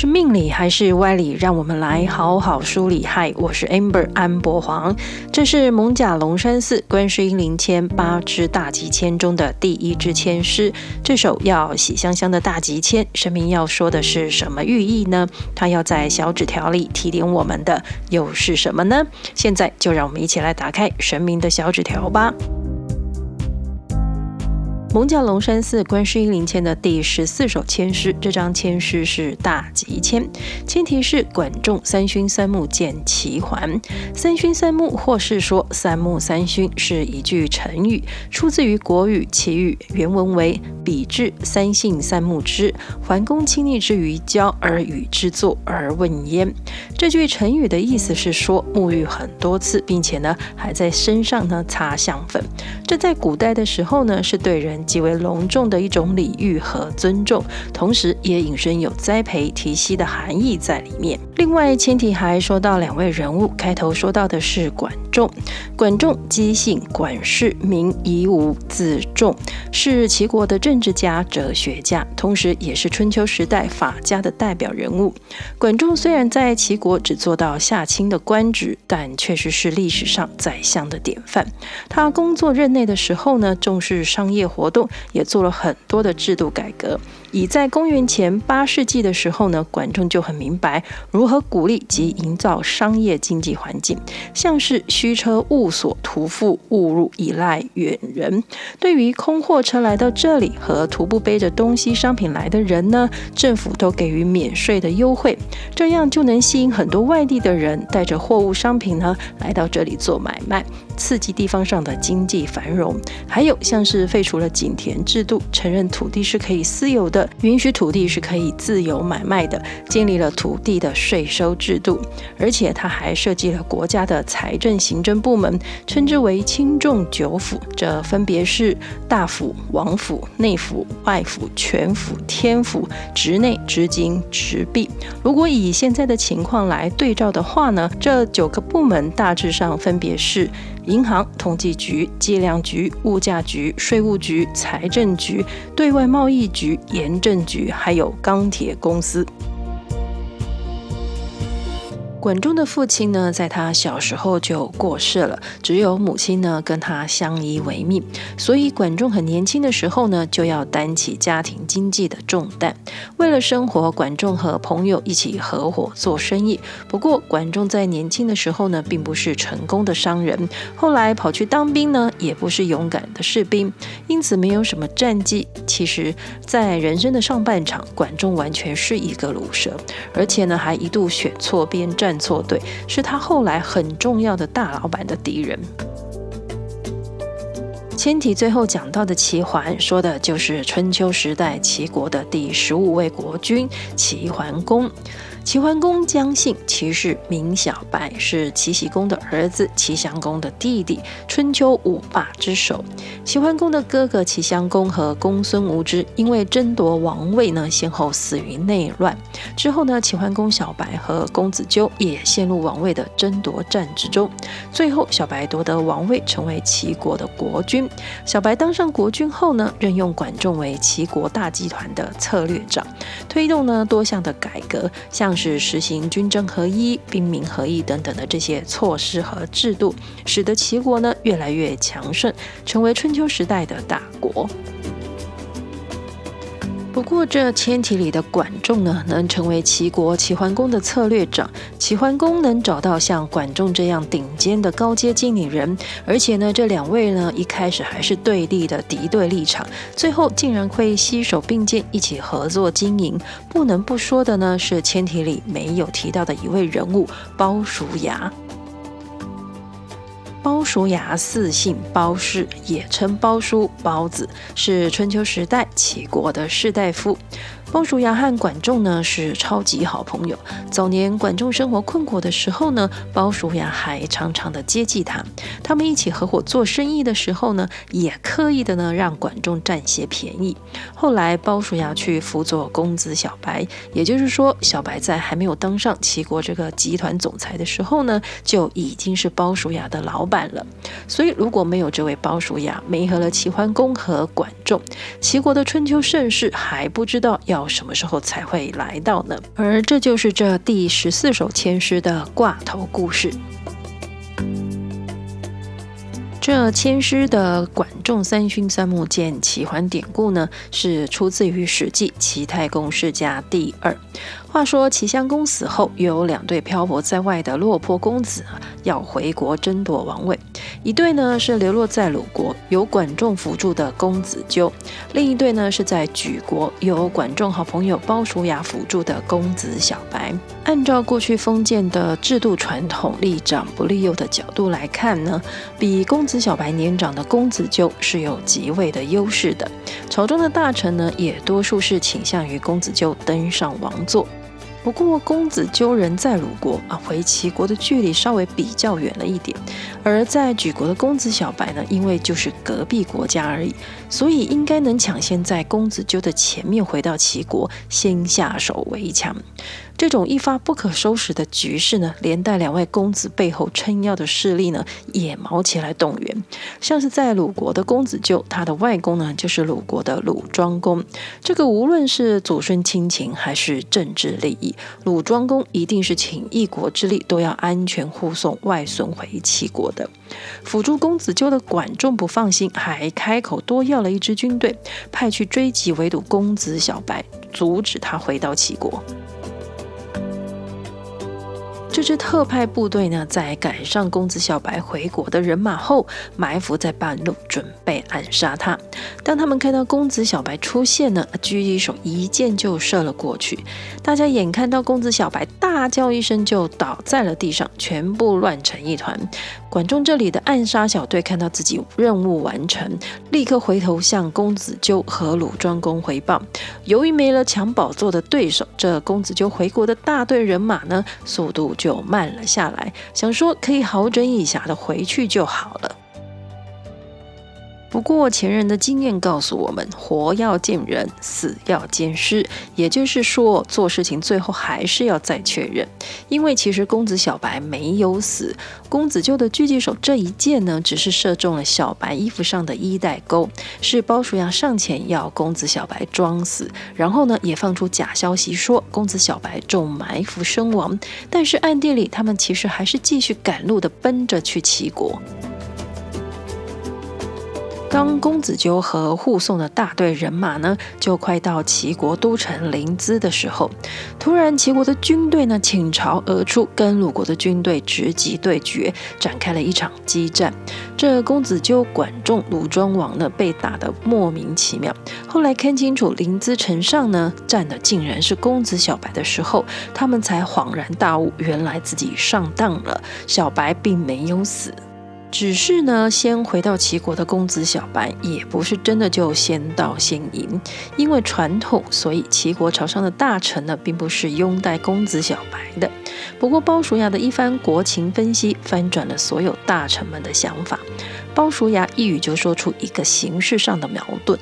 是命理还是歪理？让我们来好好梳理。嗨，我是 Amber 安博黄，这是蒙甲龙山寺观世音灵签八支大吉签中的第一支签诗。这首要喜香香的大吉签，神明要说的是什么寓意呢？他要在小纸条里提点我们的又是什么呢？现在就让我们一起来打开神明的小纸条吧。蒙教龙山寺观世音灵签的第十四首签诗，这张签诗是大吉签，签题是“管仲三勋三木见齐桓”。三勋三木，或是说三木三勋，是一句成语，出自于国语《齐语》，原文为“比至三幸三木之，桓公亲昵之于郊而与之作而问焉”。这句成语的意思是说，沐浴很多次，并且呢还在身上呢擦香粉。这在古代的时候呢，是对人。极为隆重的一种礼遇和尊重，同时也引申有栽培提携的含义在里面。另外，前提还说到两位人物，开头说到的是管仲。管仲姬姓，管氏，名夷吾，字仲，是齐国的政治家、哲学家，同时也是春秋时代法家的代表人物。管仲虽然在齐国只做到下卿的官职，但确实是历史上宰相的典范。他工作任内的时候呢，重视商业活动，也做了很多的制度改革。已在公元前八世纪的时候呢，管仲就很明白如何鼓励及营造商业经济环境，像是驱车务所徒赋误入依赖远人。对于空货车来到这里和徒步背着东西商品来的人呢，政府都给予免税的优惠，这样就能吸引很多外地的人带着货物商品呢来到这里做买卖，刺激地方上的经济繁荣。还有像是废除了井田制度，承认土地是可以私有的。允许土地是可以自由买卖的，建立了土地的税收制度，而且他还设计了国家的财政行政部门，称之为轻重九府，这分别是大府、王府、内府、外府、权府、天府、直内、职经、职币。如果以现在的情况来对照的话呢，这九个部门大致上分别是。银行、统计局、计量局、物价局、税务局、财政局、对外贸易局、盐政局，还有钢铁公司。管仲的父亲呢，在他小时候就过世了，只有母亲呢跟他相依为命，所以管仲很年轻的时候呢，就要担起家庭经济的重担。为了生活，管仲和朋友一起合伙做生意。不过，管仲在年轻的时候呢，并不是成功的商人，后来跑去当兵呢，也不是勇敢的士兵，因此没有什么战绩。其实，在人生的上半场，管仲完全是一个鲁蛇，而且呢，还一度选错边站。站错队，是他后来很重要的大老板的敌人。签题最后讲到的齐桓，说的就是春秋时代齐国的第十五位国君齐桓公。齐桓公姜姓，齐氏，名小白，是齐僖公的儿子，齐襄公的弟弟，春秋五霸之首。齐桓公的哥哥齐襄公和公孙无知因为争夺王位呢，先后死于内乱。之后呢，齐桓公小白和公子纠也陷入王位的争夺战之中。最后，小白夺得王位，成为齐国的国君。小白当上国君后呢，任用管仲为齐国大集团的策略长，推动呢多项的改革，像。是实行军政合一、兵民合一等等的这些措施和制度，使得齐国呢越来越强盛，成为春秋时代的大国。不过，这千体里的管仲呢，能成为齐国齐桓公的策略长，齐桓公能找到像管仲这样顶尖的高阶经理人，而且呢，这两位呢一开始还是对立的敌对立场，最后竟然会携手并肩一起合作经营。不能不说的呢，是千体里没有提到的一位人物鲍叔牙。鲍叔牙四姓鲍氏，也称鲍叔、鲍子，是春秋时代齐国的士大夫。鲍叔牙和管仲呢是超级好朋友。早年管仲生活困苦的时候呢，鲍叔牙还常常的接济他。他们一起合伙做生意的时候呢，也刻意的呢让管仲占些便宜。后来鲍叔牙去辅佐公子小白，也就是说，小白在还没有当上齐国这个集团总裁的时候呢，就已经是鲍叔牙的老板了。所以如果没有这位鲍叔牙没合了齐桓公和管仲，齐国的春秋盛世还不知道要。要什么时候才会来到呢？而这就是这第十四首千诗的挂头故事。这千诗的管仲三勋三木见齐桓典故呢，是出自于《史记·齐太公世家》第二。话说齐襄公死后，又有两对漂泊在外的落魄公子要回国争夺王位。一对呢是流落在鲁国，由管仲辅助的公子纠；另一对呢是在莒国，由管仲好朋友鲍叔牙辅助的公子小白。按照过去封建的制度传统，立长不立幼的角度来看呢，比公子小白年长的公子纠是有极为的优势的。朝中的大臣呢，也多数是倾向于公子纠登上王座。不过，公子纠人在鲁国啊，回齐国的距离稍微比较远了一点。而在举国的公子小白呢，因为就是隔壁国家而已，所以应该能抢先在公子纠的前面回到齐国，先下手为强。这种一发不可收拾的局势呢，连带两位公子背后撑腰的势力呢，也卯起来动员。像是在鲁国的公子纠，他的外公呢，就是鲁国的鲁庄公。这个无论是祖孙亲情还是政治利益，鲁庄公一定是倾一国之力都要安全护送外孙回齐国的。辅助公子纠的管仲不放心，还开口多要了一支军队，派去追击围堵公子小白，阻止他回到齐国。这支特派部队呢，在赶上公子小白回国的人马后，埋伏在半路，准备暗杀他。当他们看到公子小白出现呢，狙击手一箭就射了过去。大家眼看到公子小白大叫一声就倒在了地上，全部乱成一团。管仲这里的暗杀小队看到自己任务完成，立刻回头向公子纠和鲁庄公回报。由于没了抢宝座的对手，这公子纠回国的大队人马呢，速度就就慢了下来，想说可以好整以暇的回去就好了。不过前人的经验告诉我们，活要见人，死要见尸。也就是说，做事情最后还是要再确认。因为其实公子小白没有死，公子纠的狙击手这一箭呢，只是射中了小白衣服上的衣带钩。是鲍叔牙上前要公子小白装死，然后呢，也放出假消息说公子小白中埋伏身亡。但是暗地里，他们其实还是继续赶路的奔着去齐国。当公子纠和护送的大队人马呢，就快到齐国都城临淄的时候，突然齐国的军队呢倾巢而出，跟鲁国的军队直击对决，展开了一场激战。这公子纠、管仲、鲁庄王呢，被打得莫名其妙。后来看清楚临淄城上呢站的竟然是公子小白的时候，他们才恍然大悟，原来自己上当了，小白并没有死。只是呢，先回到齐国的公子小白也不是真的就先到先赢，因为传统，所以齐国朝上的大臣呢，并不是拥戴公子小白的。不过鲍叔牙的一番国情分析，翻转了所有大臣们的想法。鲍叔牙一语就说出一个形式上的矛盾。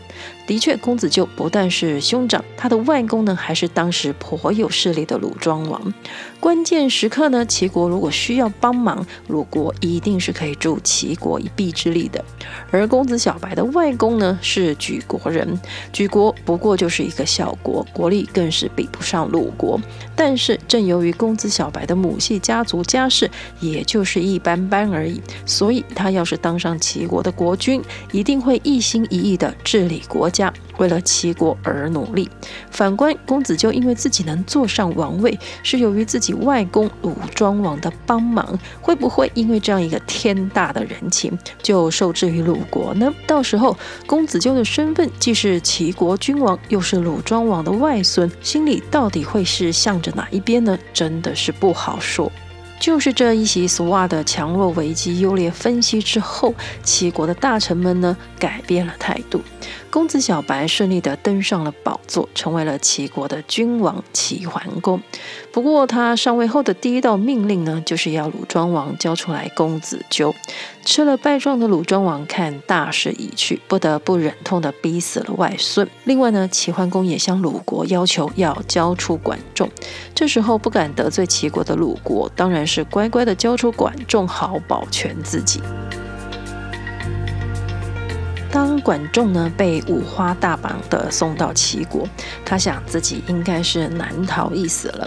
的确，公子纠不但是兄长，他的外公呢，还是当时颇有势力的鲁庄王。关键时刻呢，齐国如果需要帮忙，鲁国一定是可以助齐国一臂之力的。而公子小白的外公呢，是莒国人，莒国不过就是一个小国，国力更是比不上鲁国。但是正由于公子小白的母系家族家世也就是一般般而已，所以他要是当上齐国的国君，一定会一心一意的治理国家。为了齐国而努力。反观公子纠，因为自己能坐上王位，是由于自己外公鲁庄王的帮忙，会不会因为这样一个天大的人情，就受制于鲁国呢？到时候公子纠的身份既是齐国君王，又是鲁庄王的外孙，心里到底会是向着哪一边呢？真的是不好说。就是这一席俗话的强弱危机优劣分析之后，齐国的大臣们呢，改变了态度。公子小白顺利地登上了宝座，成为了齐国的君王齐桓公。不过他上位后的第一道命令呢，就是要鲁庄王交出来公子纠。吃了败仗的鲁庄王看大势已去，不得不忍痛的逼死了外孙。另外呢，齐桓公也向鲁国要求要交出管仲。这时候不敢得罪齐国的鲁国，当然是乖乖的交出管仲，好保全自己。当管仲呢被五花大绑的送到齐国，他想自己应该是难逃一死了。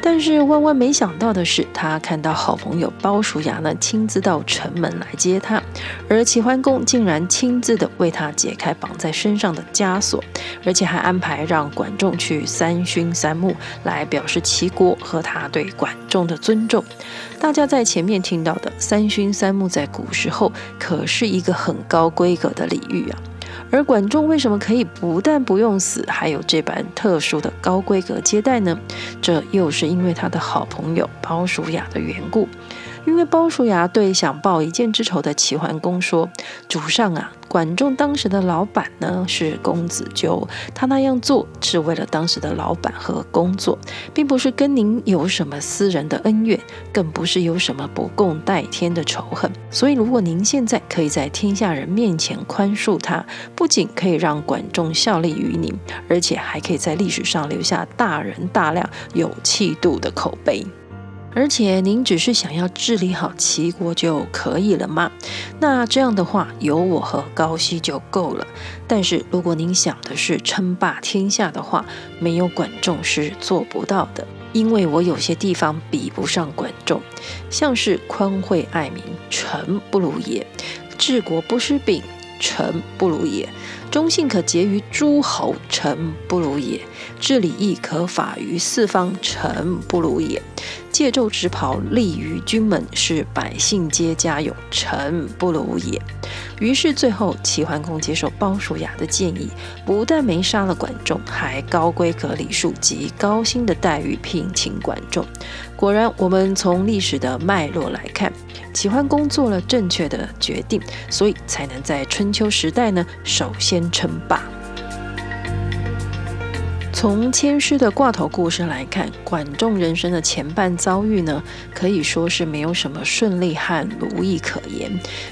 但是万万没想到的是，他看到好朋友鲍叔牙呢亲自到城门来接他，而齐桓公竟然亲自的为他解开绑在身上的枷锁，而且还安排让管仲去三勋三木来表示齐国和他对管仲的尊重。大家在前面听到的三勋三木，在古时候可是一个很高规格的礼玉啊。而管仲为什么可以不但不用死，还有这般特殊的高规格接待呢？这又是因为他的好朋友鲍叔牙的缘故。因为鲍叔牙对想报一箭之仇的齐桓公说：“主上啊，管仲当时的老板呢是公子纠，他那样做是为了当时的老板和工作，并不是跟您有什么私人的恩怨，更不是有什么不共戴天的仇恨。所以，如果您现在可以在天下人面前宽恕他，不仅可以让管仲效力于您，而且还可以在历史上留下大人大量、有气度的口碑。”而且您只是想要治理好齐国就可以了吗？那这样的话，有我和高息就够了。但是如果您想的是称霸天下的话，没有管仲是做不到的。因为我有些地方比不上管仲，像是宽惠爱民，臣不如也；治国不失秉，臣不如也；忠信可结于诸侯，臣不如也；治理义可法于四方，臣不如也。借胄执袍，立于军门，使百姓皆嘉勇，臣不如也。于是最后，齐桓公接受鲍叔牙的建议，不但没杀了管仲，还高规格礼数及高薪的待遇聘请管仲。果然，我们从历史的脉络来看，齐桓公做了正确的决定，所以才能在春秋时代呢，首先称霸。从签诗的挂头故事来看，管仲人生的前半遭遇呢，可以说是没有什么顺利和如意可言，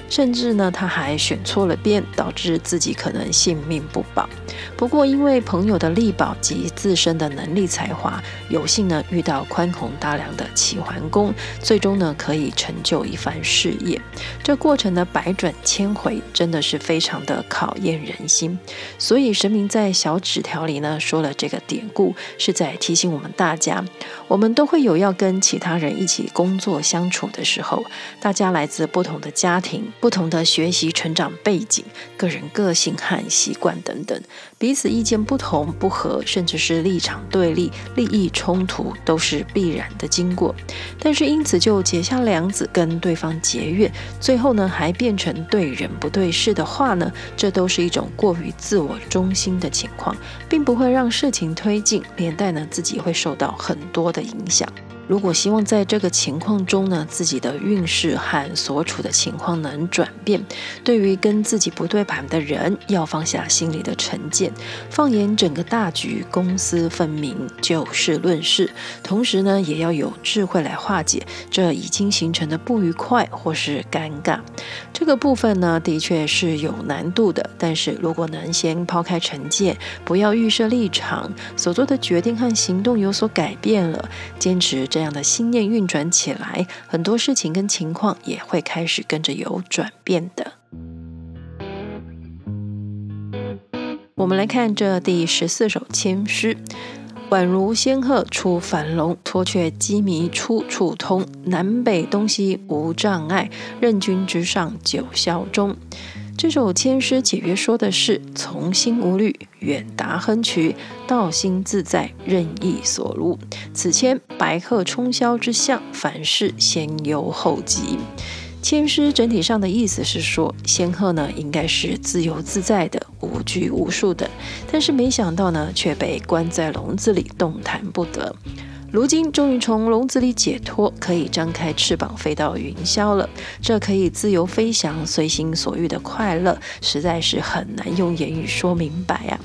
甚至呢，他还选错了边，导致自己可能性命不保。不过，因为朋友的力保及自身的能力才华，有幸呢遇到宽宏大量的齐桓公，最终呢可以成就一番事业。这过程的百转千回，真的是非常的考验人心。所以神明在小纸条里呢说了这个。典故是在提醒我们大家，我们都会有要跟其他人一起工作相处的时候，大家来自不同的家庭、不同的学习成长背景、个人个性和习惯等等，彼此意见不同、不合，甚至是立场对立、利益冲突，都是必然的经过。但是因此就结下梁子，跟对方结怨，最后呢还变成对人不对事的话呢，这都是一种过于自我中心的情况，并不会让事情。推进，连带呢自己会受到很多的影响。如果希望在这个情况中呢，自己的运势和所处的情况能转变，对于跟自己不对盘的人，要放下心里的成见，放眼整个大局，公私分明，就事论事。同时呢，也要有智慧来化解这已经形成的不愉快或是尴尬。这个部分呢，的确是有难度的。但是如果能先抛开成见，不要预设立场，所做的决定和行动有所改变了，坚持。这样的心念运转起来，很多事情跟情况也会开始跟着有转变的。我们来看这第十四首签诗：宛如仙鹤出樊笼，脱却机迷出处通。南北东西无障碍，任君直上九霄中。这首千诗解约说的是从心无虑，远达亨渠，道心自在，任意所如。此签白鹤冲霄之象，凡事先忧后急。千诗整体上的意思是说，仙鹤呢应该是自由自在的，无拘无束的，但是没想到呢却被关在笼子里，动弹不得。如今终于从笼子里解脱，可以张开翅膀飞到云霄了。这可以自由飞翔、随心所欲的快乐，实在是很难用言语说明白啊。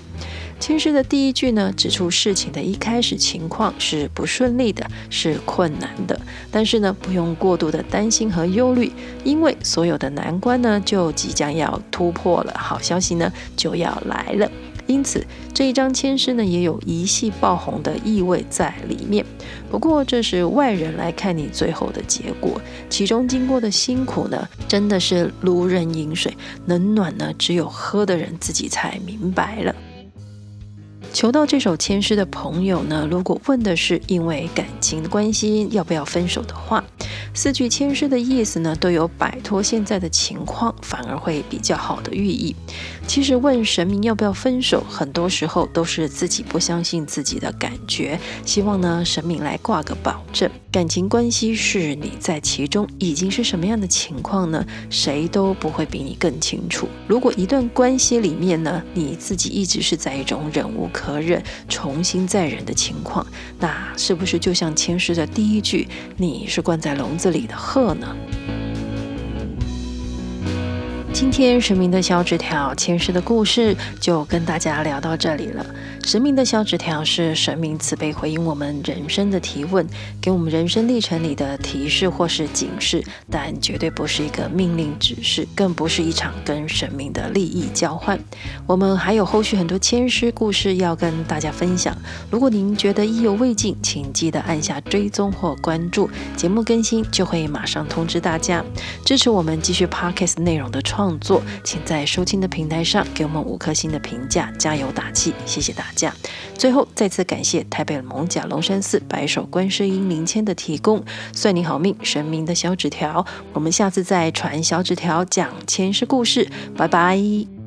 青诗的第一句呢，指出事情的一开始情况是不顺利的，是困难的。但是呢，不用过度的担心和忧虑，因为所有的难关呢，就即将要突破了。好消息呢，就要来了。因此这一张签诗呢，也有一系爆红的意味在里面。不过这是外人来看你最后的结果，其中经过的辛苦呢，真的是如人饮水，冷暖呢，只有喝的人自己才明白了。求到这首签诗的朋友呢，如果问的是因为感情关系要不要分手的话，四句签诗的意思呢，都有摆脱现在的情况，反而会比较好的寓意。其实问神明要不要分手，很多时候都是自己不相信自己的感觉，希望呢神明来挂个保证。感情关系是你在其中已经是什么样的情况呢？谁都不会比你更清楚。如果一段关系里面呢，你自己一直是在一种忍无可可忍、重新再忍的情况，那是不是就像前世的第一句“你是关在笼子里的鹤”呢？今天神明的小纸条前世的故事就跟大家聊到这里了。神明的小纸条是神明慈悲回应我们人生的提问，给我们人生历程里的提示或是警示，但绝对不是一个命令指示，更不是一场跟神明的利益交换。我们还有后续很多签诗故事要跟大家分享。如果您觉得意犹未尽，请记得按下追踪或关注，节目更新就会马上通知大家。支持我们继续 Podcast 内容的创作，请在收听的平台上给我们五颗星的评价，加油打气，谢谢大家。最后，再次感谢台北蒙甲龙山寺白首观世音灵签的提供，算你好命，神明的小纸条。我们下次再传小纸条讲前世故事，拜拜。